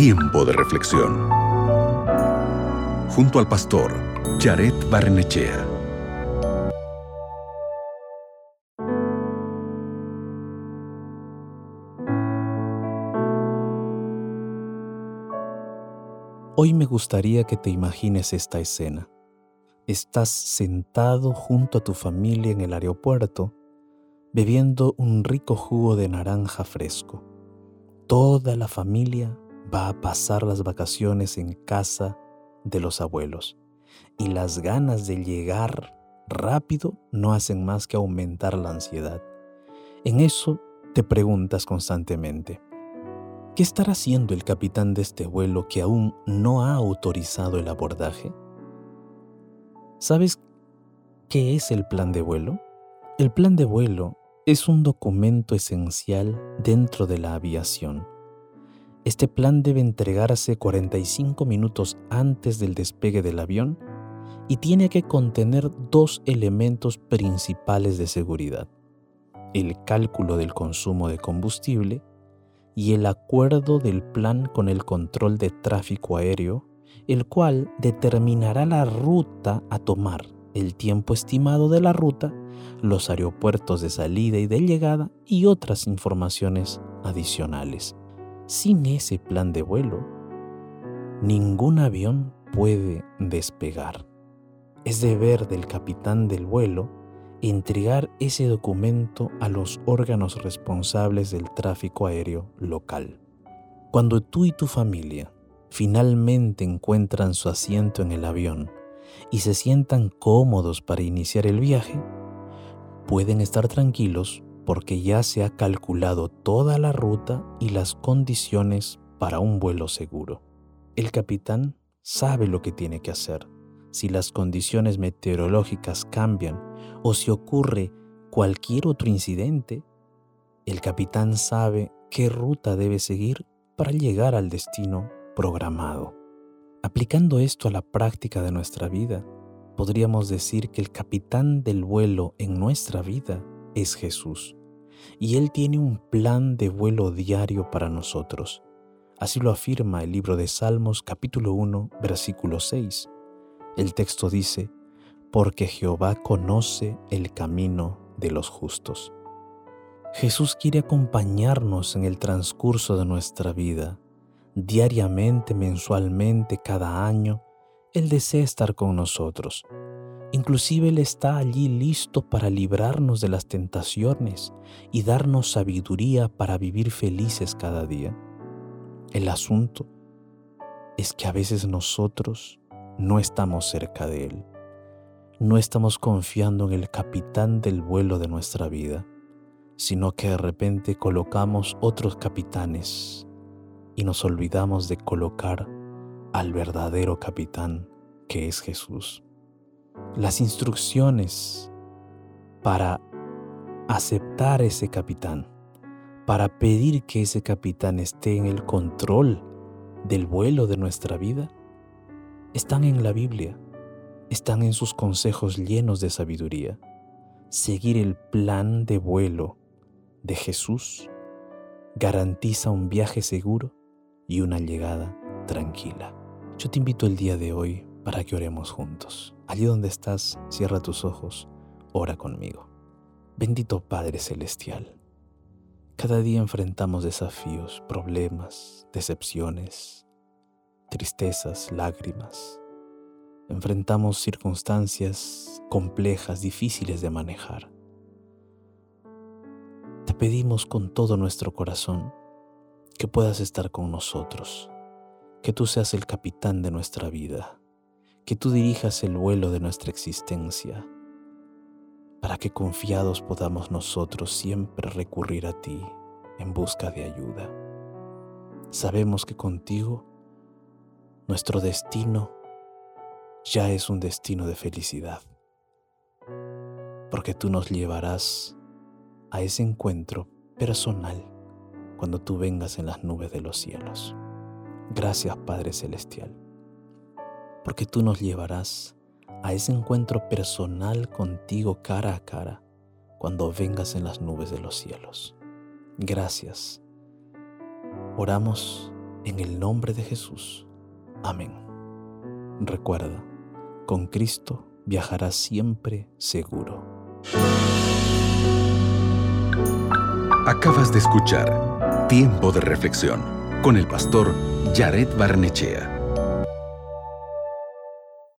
Tiempo de reflexión. Junto al pastor Jared Barnechea. Hoy me gustaría que te imagines esta escena. Estás sentado junto a tu familia en el aeropuerto, bebiendo un rico jugo de naranja fresco. Toda la familia va a pasar las vacaciones en casa de los abuelos y las ganas de llegar rápido no hacen más que aumentar la ansiedad. En eso te preguntas constantemente, ¿Qué estará haciendo el capitán de este vuelo que aún no ha autorizado el abordaje? ¿Sabes qué es el plan de vuelo? El plan de vuelo es un documento esencial dentro de la aviación. Este plan debe entregarse 45 minutos antes del despegue del avión y tiene que contener dos elementos principales de seguridad. El cálculo del consumo de combustible y el acuerdo del plan con el control de tráfico aéreo, el cual determinará la ruta a tomar, el tiempo estimado de la ruta, los aeropuertos de salida y de llegada y otras informaciones adicionales. Sin ese plan de vuelo, ningún avión puede despegar. Es deber del capitán del vuelo entregar ese documento a los órganos responsables del tráfico aéreo local. Cuando tú y tu familia finalmente encuentran su asiento en el avión y se sientan cómodos para iniciar el viaje, pueden estar tranquilos porque ya se ha calculado toda la ruta y las condiciones para un vuelo seguro. El capitán sabe lo que tiene que hacer si las condiciones meteorológicas cambian o si ocurre cualquier otro incidente, el capitán sabe qué ruta debe seguir para llegar al destino programado. Aplicando esto a la práctica de nuestra vida, podríamos decir que el capitán del vuelo en nuestra vida es Jesús, y Él tiene un plan de vuelo diario para nosotros. Así lo afirma el libro de Salmos capítulo 1, versículo 6 el texto dice, porque Jehová conoce el camino de los justos. Jesús quiere acompañarnos en el transcurso de nuestra vida. Diariamente, mensualmente, cada año, Él desea estar con nosotros. Inclusive Él está allí listo para librarnos de las tentaciones y darnos sabiduría para vivir felices cada día. El asunto es que a veces nosotros no estamos cerca de Él. No estamos confiando en el capitán del vuelo de nuestra vida, sino que de repente colocamos otros capitanes y nos olvidamos de colocar al verdadero capitán que es Jesús. Las instrucciones para aceptar ese capitán, para pedir que ese capitán esté en el control del vuelo de nuestra vida, están en la Biblia, están en sus consejos llenos de sabiduría. Seguir el plan de vuelo de Jesús garantiza un viaje seguro y una llegada tranquila. Yo te invito el día de hoy para que oremos juntos. Allí donde estás, cierra tus ojos, ora conmigo. Bendito Padre Celestial, cada día enfrentamos desafíos, problemas, decepciones, tristezas, lágrimas. Enfrentamos circunstancias complejas, difíciles de manejar. Te pedimos con todo nuestro corazón que puedas estar con nosotros, que tú seas el capitán de nuestra vida, que tú dirijas el vuelo de nuestra existencia, para que confiados podamos nosotros siempre recurrir a ti en busca de ayuda. Sabemos que contigo nuestro destino ya es un destino de felicidad, porque tú nos llevarás a ese encuentro personal cuando tú vengas en las nubes de los cielos. Gracias Padre Celestial, porque tú nos llevarás a ese encuentro personal contigo cara a cara cuando vengas en las nubes de los cielos. Gracias. Oramos En el nombre de Jesús. Amén. Recuerda, con Cristo viajarás siempre seguro. Acabas de escuchar Tiempo de Reflexión con el pastor Jared Barnechea.